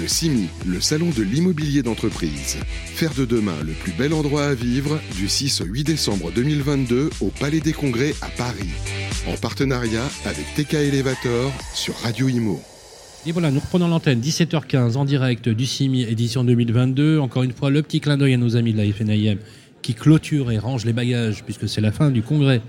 Le CIMI, le salon de l'immobilier d'entreprise. Faire de demain le plus bel endroit à vivre du 6 au 8 décembre 2022 au Palais des Congrès à Paris. En partenariat avec TK Elevator sur Radio Imo. Et voilà, nous reprenons l'antenne, 17h15 en direct du CIMI édition 2022. Encore une fois, le petit clin d'œil à nos amis de la FNIM qui clôture et range les bagages puisque c'est la fin du congrès,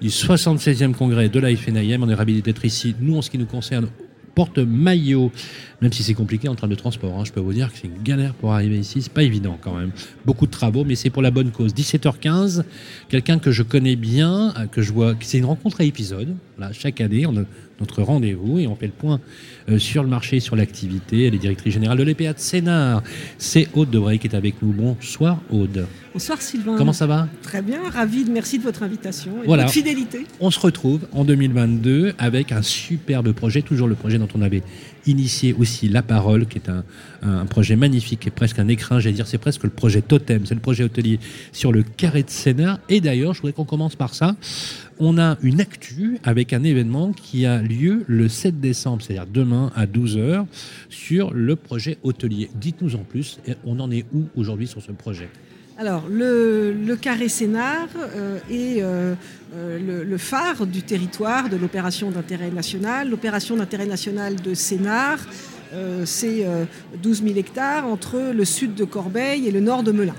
du 76e congrès de la FNIM. On est ravis d'être ici, nous en ce qui nous concerne, porte-maillot, même si c'est compliqué en train de transport. Hein. Je peux vous dire que c'est une galère pour arriver ici, c'est pas évident quand même. Beaucoup de travaux, mais c'est pour la bonne cause. 17h15, quelqu'un que je connais bien, euh, que je vois, c'est une rencontre à épisode. Chaque année, on a notre rendez-vous et on fait le point euh, sur le marché, sur l'activité. Elle est directrice générale de l'EPA de Sénart. C'est Aude Debray qui est avec nous. Bonsoir Aude. Bonsoir Sylvain. Comment ça va? Très bien, ravi, merci de votre invitation et de votre fidélité. On se retrouve en 2022 avec un superbe projet, toujours le projet dont on avait initié aussi La Parole, qui est un, un projet magnifique, qui est presque un écrin, j'allais dire, c'est presque le projet totem, c'est le projet hôtelier sur le carré de Sénart. Et d'ailleurs, je voudrais qu'on commence par ça. On a une actu avec un événement qui a lieu le 7 décembre, c'est-à-dire demain à 12h, sur le projet hôtelier. Dites-nous en plus, on en est où aujourd'hui sur ce projet? Alors, le, carré Sénart euh, est euh, euh, le, phare du territoire de l'opération d'intérêt national. L'opération d'intérêt national de Sénart, c'est 12 000 hectares entre le sud de Corbeil et le nord de Melun.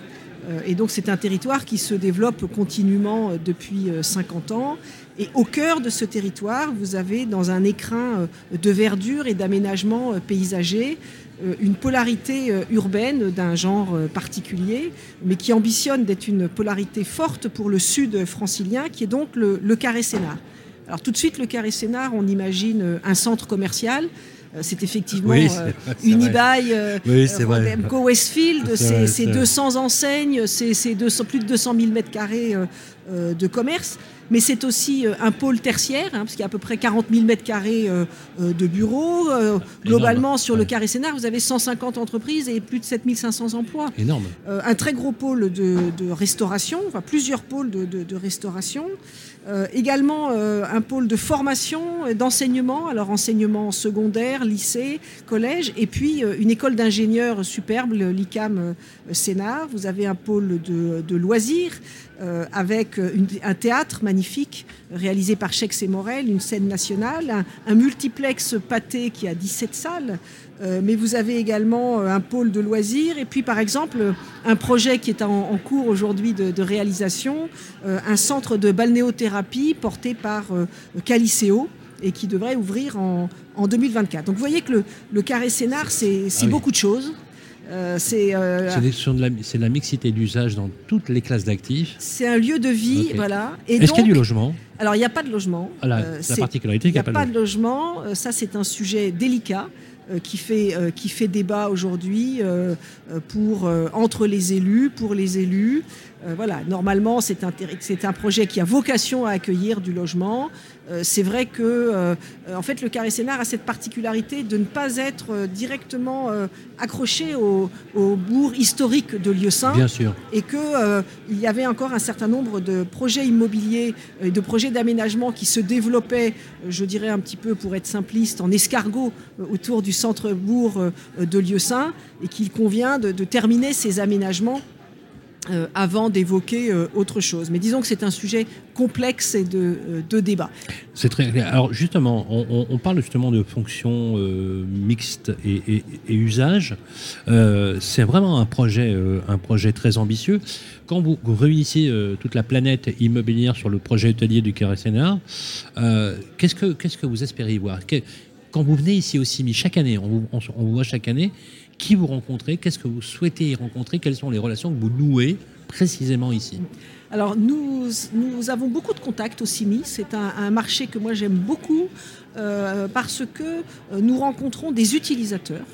Et donc, c'est un territoire qui se développe continuellement depuis 50 ans. Et au cœur de ce territoire, vous avez dans un écrin de verdure et d'aménagement paysager euh, une polarité euh, urbaine d'un genre euh, particulier, mais qui ambitionne d'être une polarité forte pour le sud francilien, qui est donc le, carré Sénart. Alors tout de suite, le carré Sénart, on imagine un centre commercial. C'est effectivement oui, Unibail, MCO Westfield, c'est 200 enseignes, c'est plus de 200 000 mètres carrés de commerce mais c'est aussi euh, un pôle tertiaire, hein, parce qu'il y a à peu près 40 000 mètres carrés euh, euh, de bureaux. globalement, sur le carré Sénart, vous avez 150 entreprises et plus de 7500 emplois. Énorme. un très gros pôle de, restauration, enfin plusieurs pôles de, restauration. également un pôle de formation, d'enseignement, alors enseignement secondaire, lycée, collège, et puis une école d'ingénieurs superbe, l'ICAM Sénart. Vous avez un pôle de, loisirs avec un théâtre magnifique réalisé par Chex et Morel, une scène nationale, un, multiplex pâté qui a 17 salles, euh, mais vous avez également euh, un pôle de loisirs et puis par exemple un projet qui est en, cours aujourd'hui de, réalisation, euh, un centre de balnéothérapie porté par Caliceo et qui devrait ouvrir en, 2024. Donc vous voyez que le, carré scénar, c'est ah beaucoup de choses. Euh, c'est euh, de, la mixité d'usage dans toutes les classes d'actifs. C'est un lieu de vie, voilà. Est-ce qu'il y a du logement? Alors il n'y a pas de logement. Ah, la, euh, la particularité qu'il n'y a, pas, de logement. Ça c'est un sujet délicat. qui fait, qui fait débat aujourd'hui pour entre les élus, pour les élus. Voilà, normalement, c'est un, un projet qui a vocation à accueillir du logement. Euh, c'est vrai que euh, en fait, le carré Sénart a cette particularité de ne pas être euh, directement accroché au, bourg historique de Lieu-Saint. Bien sûr. Et qu'il y avait encore un certain nombre de projets immobiliers et de projets d'aménagement qui se développaient, je dirais un petit peu pour être simpliste, en escargot autour du centre-bourg de Lieu-Saint et qu'il convient de terminer ces aménagements euh, avant d'évoquer euh, autre chose. Mais disons que c'est un sujet complexe et de, euh, débat. C'est très Alors justement, on, parle justement de fonctions mixtes et, usage. c'est vraiment un projet, un projet très ambitieux. Quand vous, réunissez toute la planète immobilière sur le projet hôtelier du Carré qu'est-ce que qu'est-ce que vous espérez voir? Quand vous venez ici au CIMI chaque année, on vous, on vous voit chaque année, qui vous rencontrez, qu'est-ce que vous souhaitez y rencontrer, quelles sont les relations que vous nouez précisément ici alors nous, nous avons beaucoup de contacts au CIMI, c'est un, marché que moi j'aime beaucoup euh, parce que euh, nous rencontrons des utilisateurs,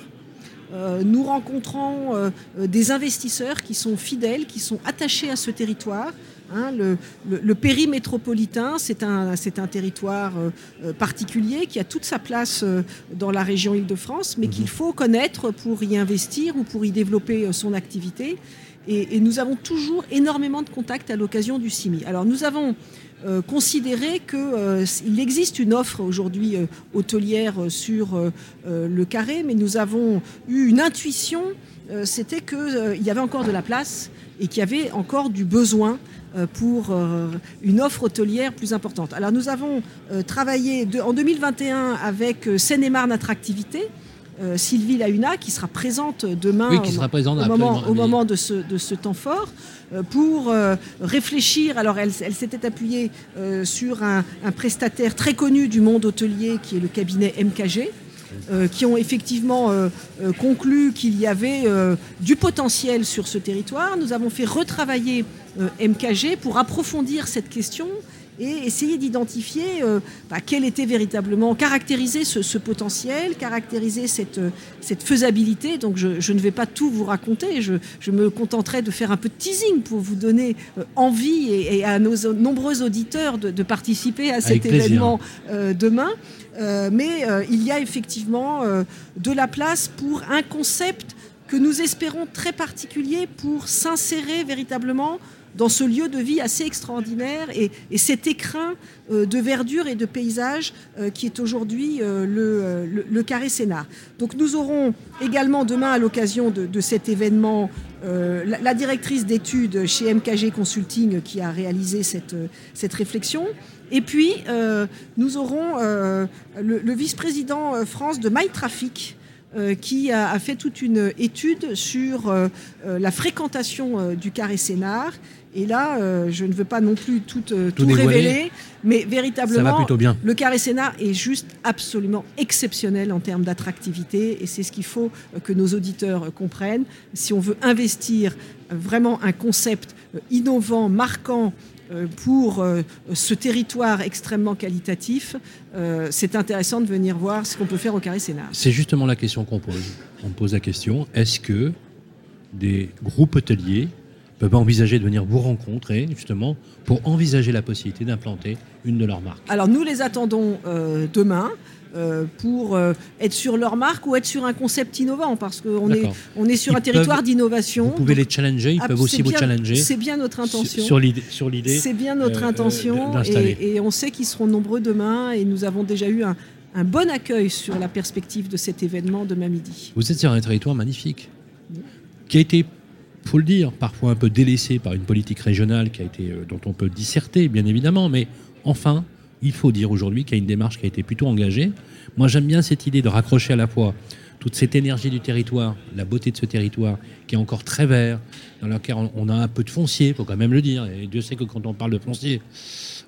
euh, nous rencontrons des investisseurs qui sont fidèles, qui sont attachés à ce territoire, Hein, le, le, périmétropolitain, c'est un, un, territoire euh, euh, particulier qui a toute sa place euh, dans la région Île-de-France, mais qu'il mhm. faut connaître pour y investir ou pour y développer son activité. Et, nous avons toujours énormément de contacts à l'occasion du CIMI. Alors nous avons euh, considéré qu'il existe une offre aujourd'hui hôtelière sur le carré, mais nous avons eu une intuition, c'était qu'il y avait encore de la place et qu'il y avait encore du besoin euh, pour euh, une offre hôtelière plus importante. Alors nous avons euh, travaillé en 2021 avec Seine-et-Marne Attractivité, Sylvie Launa, qui sera présente demain au, moment, de, ce, temps fort, pour réfléchir. Alors, elle, s'était appuyée sur un, prestataire très connu du monde hôtelier, qui est le cabinet MKG. Qui ont effectivement conclu qu'il y avait du potentiel sur ce territoire. Nous avons fait retravailler euh, MKG pour approfondir cette question et essayer d'identifier euh, bah, quel était véritablement, caractériser ce, potentiel, caractériser cette, euh, cette faisabilité. Donc je, ne vais pas tout vous raconter, je, me contenterai de faire un peu de teasing pour vous donner envie et, à nos nombreux auditeurs de, participer à cet événement demain. mais il y a effectivement de la place pour un concept que nous espérons très particulier pour s'insérer véritablement dans ce lieu de vie assez extraordinaire et, cet écrin euh, de verdure et de paysage euh, qui est aujourd'hui euh, le, le, Carré Sénat. Donc nous aurons également demain à l'occasion de, cet événement la, directrice d'études chez MKG Consulting qui a réalisé cette, cette réflexion. Et puis, nous aurons le, vice-président France de MyTraffic, qui a, fait toute une étude sur la fréquentation du carré Sénart et là, euh, je ne veux pas non plus tout, euh, révéler, mais véritablement, le Carré Sénat est juste absolument exceptionnel en termes d'attractivité, et c'est ce qu'il faut euh, que nos auditeurs comprennent. Si on veut investir vraiment un concept innovant, marquant, pour ce territoire extrêmement qualitatif, c'est intéressant de venir voir ce qu'on peut faire au Carré Sénat. C'est justement la question qu'on pose. On pose la question, est-ce que des groupes hôteliers peuvent envisager de venir vous rencontrer justement pour envisager la possibilité d'implanter une de leurs marques Alors nous les attendons euh, demain. Euh, pour euh, être sur leur marque ou être sur un concept innovant parce qu'on est, on est sur un territoire d'innovation. Vous pouvez les challenger, ils peuvent aussi vous challenger. C'est bien notre intention. Sur l'idée. C'est bien notre intention et, et, on sait qu'ils seront nombreux demain et nous avons déjà eu un, un bon accueil sur la perspective de cet événement demain midi. Vous êtes sur un territoire magnifique qui a été faut le dire, parfois un peu délaissé par une politique régionale qui a été, euh, dont on peut disserter, bien évidemment, mais enfin, il faut dire aujourd'hui qu'il y a une démarche qui a été plutôt engagée. Moi, j'aime bien cette idée de raccrocher à la fois toute cette énergie du territoire, la beauté de ce territoire, qui est encore très vert, dans lequel on a un peu de foncier, il faut quand même le dire. Et Dieu sait que quand on parle de foncier,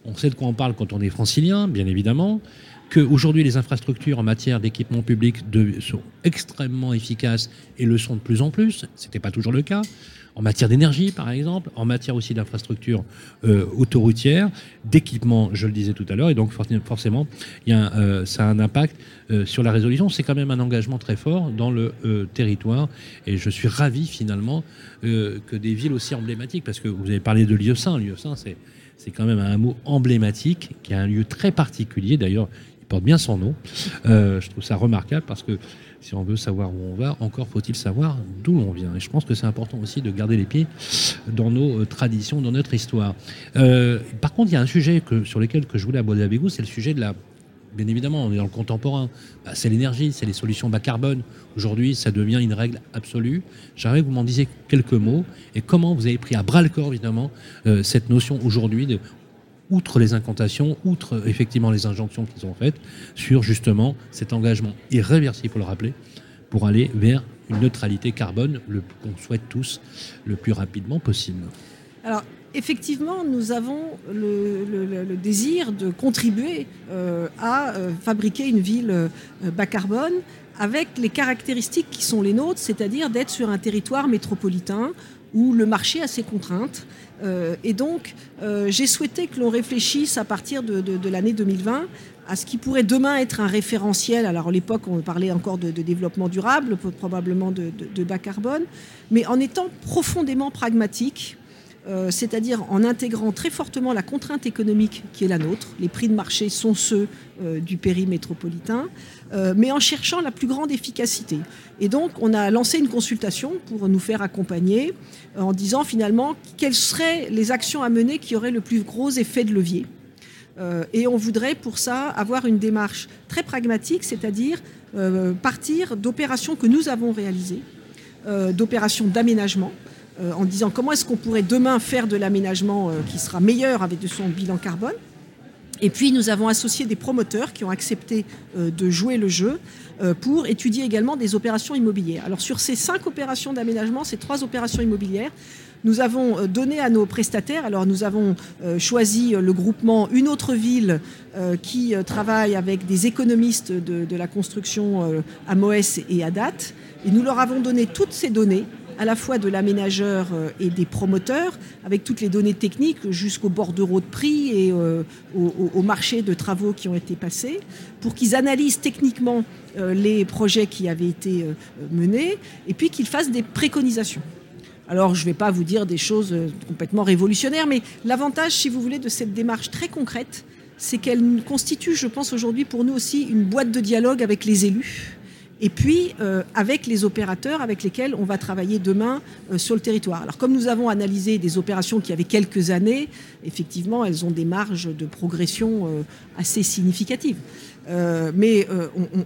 on sait de quoi on parle quand on est francilien, bien évidemment qu'aujourd'hui les infrastructures en matière d'équipement public sont extrêmement efficaces et le sont de plus en plus. Ce n'était pas toujours le cas. En matière d'énergie, par exemple, en matière aussi d'infrastructures euh, autoroutières, d'équipement, je le disais tout à l'heure, et donc forcément, y a euh, ça a un impact euh, sur la résolution. C'est quand même un engagement très fort dans le territoire, et je suis ravi finalement que des villes aussi emblématiques, parce que vous avez parlé de Lieu-Saint, Lieu-Saint, c'est c'est quand même un mot emblématique, qui a un lieu très particulier. D'ailleurs, porte bien son nom. Euh, je trouve ça remarquable parce que si on veut savoir où on va, encore faut-il savoir d'où on vient. Et je pense que c'est important aussi de garder les pieds dans nos euh, traditions, dans notre histoire. Euh, par contre, il y a un sujet sur lequel que je voulais aborder avec vous, c'est le sujet de la... Bien évidemment, on est dans le contemporain. Bah, c'est l'énergie, c'est les solutions bas carbone. Aujourd'hui, ça devient une règle absolue. J'aimerais que vous m'en disiez quelques mots et comment vous avez pris à bras le corps, évidemment, cette notion aujourd'hui de outre les incantations, outre effectivement les injonctions qu'ils ont faites, sur justement cet engagement irréversible, faut le rappeler, pour aller vers une neutralité carbone qu'on souhaite tous le plus rapidement possible. Alors, effectivement, nous avons le, désir de contribuer euh, à euh, fabriquer une ville euh, bas carbone avec les caractéristiques qui sont les nôtres, c'est-à-dire d'être sur un territoire métropolitain où le marché a ses contraintes euh, et donc, euh, j'ai souhaité que l'on réfléchisse à partir de, l'année 2020 à ce qui pourrait demain être un référentiel. Alors, à l'époque, on parlait encore de, développement durable, probablement de, bas carbone, mais en étant profondément pragmatique euh, c'est-à-dire en intégrant très fortement la contrainte économique qui est la nôtre. Les prix de marché sont ceux euh, du péri métropolitain, euh, mais en cherchant la plus grande efficacité. Et donc, on a lancé une consultation pour nous faire accompagner en disant finalement quelles seraient les actions à mener qui auraient le plus gros effet de levier. et on voudrait pour ça avoir une démarche très pragmatique, c'est-à-dire partir d'opérations que nous avons réalisées, d'opérations d'aménagement, euh, en disant comment est-ce qu'on pourrait demain faire de l'aménagement euh, qui sera meilleur avec son bilan carbone. Et puis nous avons associé des promoteurs qui ont accepté euh, de jouer le jeu pour étudier également des opérations immobilières. Alors sur ces cinq opérations d'aménagement, ces trois opérations immobilières, nous avons donné à nos prestataires, alors nous avons choisi le groupement Une autre ville qui travaille avec des économistes de, la construction à Moès et à Date, et nous leur avons donné toutes ces données à la fois de l'aménageur euh, et des promoteurs, avec toutes les données techniques jusqu'au bordereau de prix et euh, au, marché de travaux qui ont été passés, pour qu'ils analysent techniquement euh, les projets qui avaient été menés et puis qu'ils fassent des préconisations. Alors, je ne vais pas vous dire des choses complètement révolutionnaires, mais l'avantage, si vous voulez, de cette démarche très concrète, c'est qu'elle constitue, je pense, aujourd'hui pour nous aussi une boîte de dialogue avec les élus et puis euh, avec les opérateurs avec lesquels on va travailler demain euh, sur le territoire. Alors comme nous avons analysé des opérations qui avaient quelques années, effectivement, elles ont des marges de progression euh, assez significatives. mais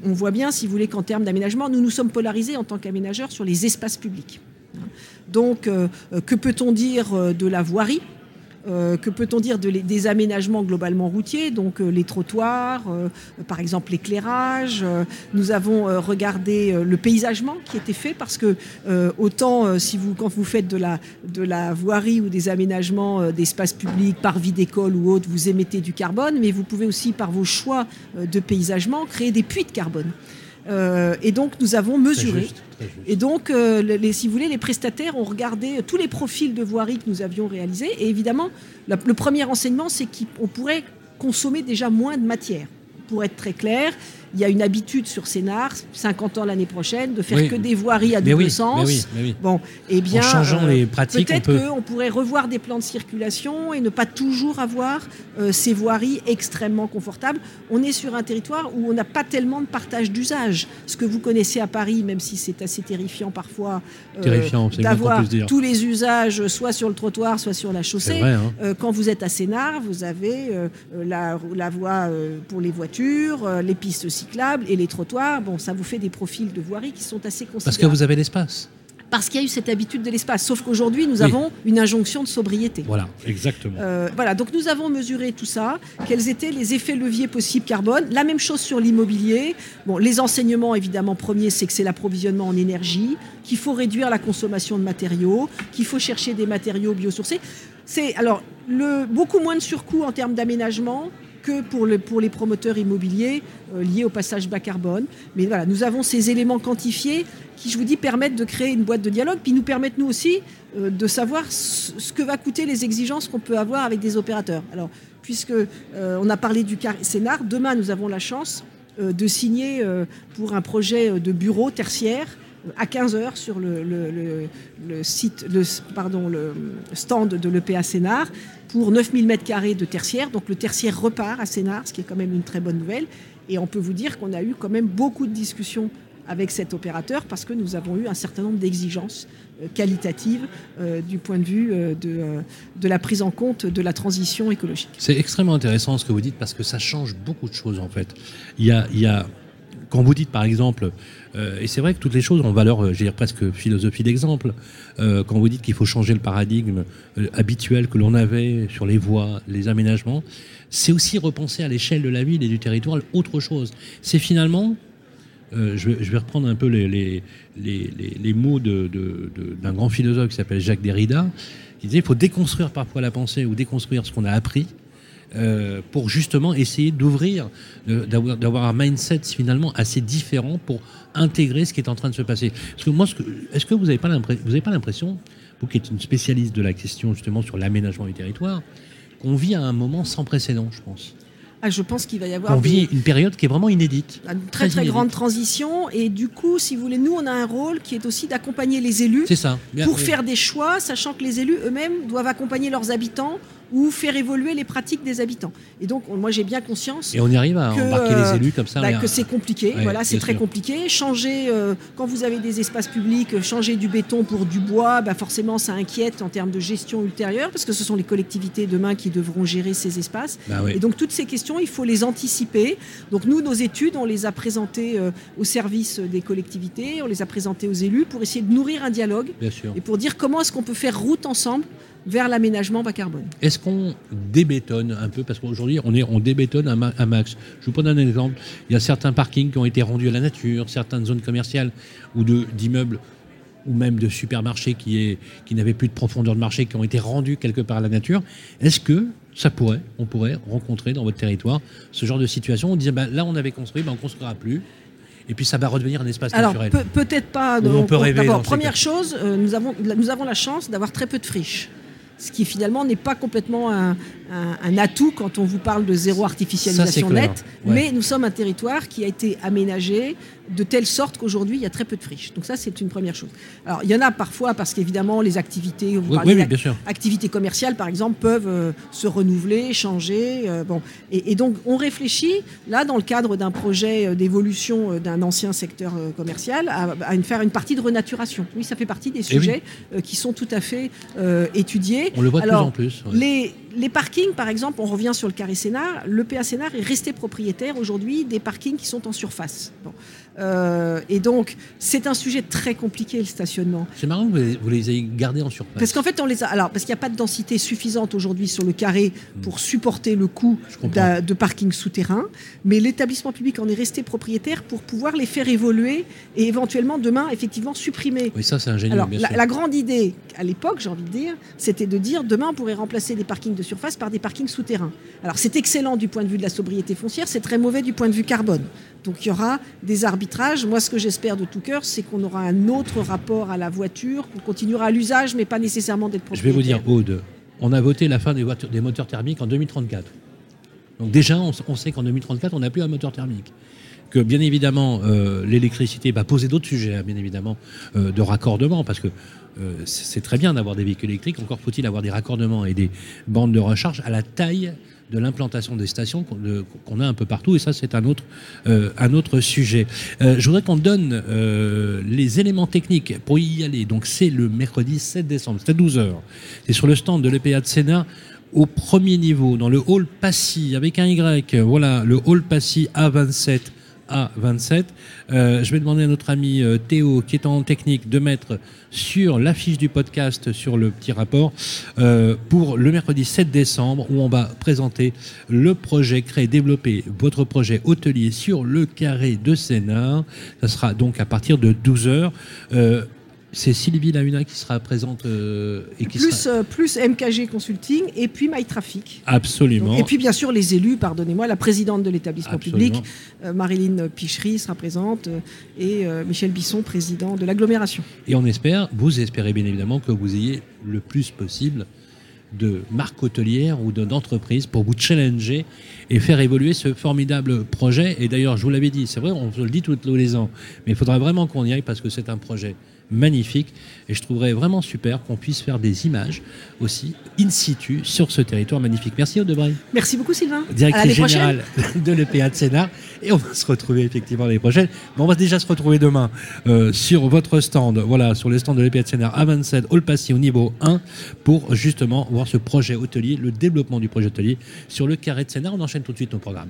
on, voit bien, si vous voulez, qu'en termes d'aménagement, nous nous sommes polarisés en tant qu'aménageurs sur les espaces publics. Donc, que peut-on dire de la voirie? Euh, que peut-on dire des aménagements globalement routiers, donc euh, les trottoirs, euh, par exemple l'éclairage. nous avons regardé le paysagement qui était fait parce que autant si vous quand vous faites de la de la voirie ou des aménagements d'espaces publics par vie d'école ou autre, vous émettez du carbone, mais vous pouvez aussi par vos choix de paysagement créer des puits de carbone. Euh, et donc nous avons mesuré. Et donc, euh, les, si vous voulez, les prestataires ont regardé tous les profils de voirie que nous avions réalisés. Et évidemment, le premier enseignement, c'est qu'on pourrait consommer déjà moins de matière. Pour être très clair, il y a une habitude sur Sénart, 50 ans l'année prochaine, de faire que des voiries à double sens. bon, et eh bien, en changeant les pratiques, peut-être qu'on pourrait revoir des plans de circulation et ne pas toujours avoir euh, ces voiries extrêmement confortables. On est sur un territoire où on n'a pas tellement de partage d'usage. Ce que vous connaissez à Paris, même si c'est assez terrifiant parfois, euh, d'avoir tous les usages soit sur le trottoir, soit sur la chaussée. Hein. Euh, quand vous êtes à Sénart, vous avez la, la, voie pour les voitures, les pistes et les trottoirs, bon, ça vous fait des profils de voirie qui sont assez considérables. Parce que vous avez l'espace parce qu'il y a eu cette habitude de l'espace. Sauf qu'aujourd'hui, nous avons une injonction de sobriété. Voilà, exactement. Euh, voilà, donc nous avons mesuré tout ça, quels étaient les effets leviers possibles carbone. La même chose sur l'immobilier. Bon, les enseignements, évidemment, premier, c'est que c'est l'approvisionnement en énergie, qu'il faut réduire la consommation de matériaux, qu'il faut chercher des matériaux biosourcés. C'est alors le, beaucoup moins de surcoût en termes d'aménagement, que pour, le, pour les promoteurs immobiliers euh, liés au passage bas carbone. Mais voilà, nous avons ces éléments quantifiés qui, je vous dis, permettent de créer une boîte de dialogue, puis nous permettent nous aussi euh, de savoir ce, que va coûter les exigences qu'on peut avoir avec des opérateurs. Alors, puisque euh, on a parlé du Sénart, demain nous avons la chance de signer pour un projet de bureau tertiaire à 15h sur le, site, le stand de l'EPA Sénart pour 9000 m2 de tertiaire. Donc le tertiaire repart à Sénart, ce qui est quand même une très bonne nouvelle. Et on peut vous dire qu'on a eu quand même beaucoup de discussions avec cet opérateur parce que nous avons eu un certain nombre d'exigences euh, qualitatives euh, du point de vue euh, de, la prise en compte de la transition écologique. C'est extrêmement intéressant ce que vous dites parce que ça change beaucoup de choses en fait. Il y a quand vous dites par exemple, euh, et c'est vrai que toutes les choses ont valeur, euh, j'ai dire presque philosophie d'exemple, euh, quand vous dites qu'il faut changer le paradigme habituel que l'on avait sur les voies, les aménagements, c'est aussi repenser à l'échelle de la ville et du territoire autre chose. C'est finalement, je, vais, reprendre un peu les, mots d'un grand philosophe qui s'appelle Jacques Derrida, qui disait il faut déconstruire parfois la pensée ou déconstruire ce qu'on a appris euh, pour justement essayer d'ouvrir, d'avoir un mindset finalement assez différent pour intégrer ce qui est en train de se passer. Parce que moi, est-ce que vous n'avez pas l'impression, vous qui êtes une spécialiste de la question justement sur l'aménagement du territoire, qu'on vit à un moment sans précédent, je pense? Ah, je pense qu'il va y avoir On des- vit une période qui est vraiment inédite. une très très grande transition et du coup, si vous voulez, nous on a un rôle qui est aussi d'accompagner les élus C'est ça. Bien, pour faire des choix, sachant que les élus eux-mêmes doivent accompagner leurs habitants ou faire évoluer les pratiques des habitants. Et donc, on- moi j'ai bien conscience Et on y arrive à que, embarquer les élus comme ça. bah, que c'est compliqué. Ouais, voilà, c'est très sûr. compliqué. Changer, euh, quand vous avez des espaces publics, euh, changer du béton pour du bois, bah, forcément ça inquiète en termes de gestion ultérieure, parce que ce sont les collectivités demain qui devront gérer ces espaces. Bah oui. Et donc toutes ces questions, il faut les anticiper. Donc nous, nos études, on les a présentées euh, au service des collectivités, on les a présentées aux élus pour essayer de nourrir un dialogue Bien sûr. et pour dire comment est-ce qu'on peut faire route ensemble vers l'aménagement bas carbone. Est-ce qu'on débétonne un peu? Parce qu'aujourd'hui, on, est, on débétonne un, ma- un max. Je vous prends un exemple. Il y a certains parkings qui ont été rendus à la nature, certaines zones commerciales ou de- d'immeubles ou même de supermarchés qui, est, qui n'avaient plus de profondeur de marché, qui ont été rendus quelque part à la nature. Est-ce que ça pourrait, on pourrait rencontrer dans votre territoire ce genre de situation On disait, bah, là, on avait construit, bah, on ne construira plus. Et puis ça va redevenir un espace Alors naturel? peut- peut-être pas. On peut rêver D'abord, première chose, euh, nous, avons, nous avons la chance d'avoir très peu de friches. Ce qui finalement n'est pas complètement un, un- un atout quand on vous parle de zéro artificialisation nette. Ouais. Mais nous sommes un territoire qui a été aménagé de telle sorte qu'aujourd'hui il y a très peu de friches. Donc ça c'est une première chose. Alors il y en a parfois parce qu'évidemment les activités, vous Oui, oui, bien sûr. activités commerciales, par exemple, peuvent euh, se renouveler, changer. euh, bon. et, et donc, on réfléchit, là, dans le cadre d'un projet euh, d'évolution d'un ancien secteur commercial, à, à une- faire une partie de renaturation. Oui, ça fait partie des Eh sujets qui sont tout à fait étudiés. On le voit de Alors, plus en plus. ouais. Les, les parkings, par exemple, on revient sur le carré Sénart, le PA Sénart est resté propriétaire aujourd'hui des parkings qui sont en surface. Bon. Euh, et donc, c'est un sujet très compliqué, le stationnement. C'est marrant que vous les, vous les ayez gardés en surface. Parce qu'en fait, on les a. Alors, parce qu'il n'y a pas de densité suffisante aujourd'hui sur le carré pour supporter le coût de parking souterrain, mais l'établissement public en est resté propriétaire pour pouvoir les faire évoluer et éventuellement demain, effectivement, supprimer. Oui, ça, c'est ingénieux, Alors, bien la, sûr. la grande idée, à l'époque, j'ai envie de dire, c'était de dire demain, on pourrait remplacer des parkings de surface par des parkings souterrains. Alors, c'est excellent du point de vue de la sobriété foncière, c'est très mauvais du point de vue carbone. Donc, il y aura des arbitrages. Moi, ce que j'espère de tout cœur, c'est qu'on aura un autre rapport à la voiture, qu'on continuera à l'usage, mais pas nécessairement d'être Je vais propriétaire. vous dire, Aude, on a voté la fin des, voitures, des moteurs thermiques en 2034. Donc déjà, on sait qu'en 2034, on n'a plus un moteur thermique. Que bien évidemment, euh, l'électricité va poser d'autres sujets, hein, bien évidemment, euh, de raccordement, parce que euh, c'est très bien d'avoir des véhicules électriques, encore faut-il avoir des raccordements et des bandes de recharge à la taille de l'implantation des stations qu'on a un peu partout, et ça c'est un autre, un autre sujet. Je voudrais qu'on donne les éléments techniques pour y aller. Donc c'est le mercredi 7 décembre, c'est à 12h. C'est sur le stand de l'EPA de Sénat au premier niveau, dans le hall Passy, avec un Y. Voilà, le hall Passy A27. A27. Euh, je vais demander à notre ami euh, Théo, qui est en technique, de mettre sur l'affiche du podcast, sur le petit rapport, euh, pour le mercredi 7 décembre, où on va présenter le projet Créer, développer votre projet hôtelier sur le carré de Sénat. Ça sera donc à partir de 12h. C'est Sylvie Lahuna qui sera présente euh, et qui Plus, sera... euh, plus MKG Consulting et puis MyTraffic. Absolument. Donc, et puis bien sûr les élus, pardonnez-moi, la présidente de l'établissement public, euh, Marilyn Pichery sera présente et Michel Bisson, président de l'agglomération. Et on espère, vous espérez bien évidemment que vous ayez le plus possible de marques hôtelières ou de- d'entreprises pour vous challenger et faire évoluer ce formidable projet. Et d'ailleurs, je vous l'avais dit, c'est vrai, on le dit tous les ans, mais il faudra vraiment qu'on y aille parce que c'est un projet magnifique et je trouverais vraiment super qu'on puisse faire des images aussi in situ sur ce territoire magnifique. Merci Audebray, Merci beaucoup Sylvain. prochaine. générale de l'EPA de Sénat et on va se retrouver effectivement l'année prochaine. Mais on va déjà se retrouver demain euh, sur votre stand, voilà, sur les stands de l'EPA de Sénat à 27 Hall Passy au niveau 1 pour justement voir ce projet hôtelier, le développement du projet hôtelier sur le carré de Sénat. On enchaîne tout de suite nos programmes.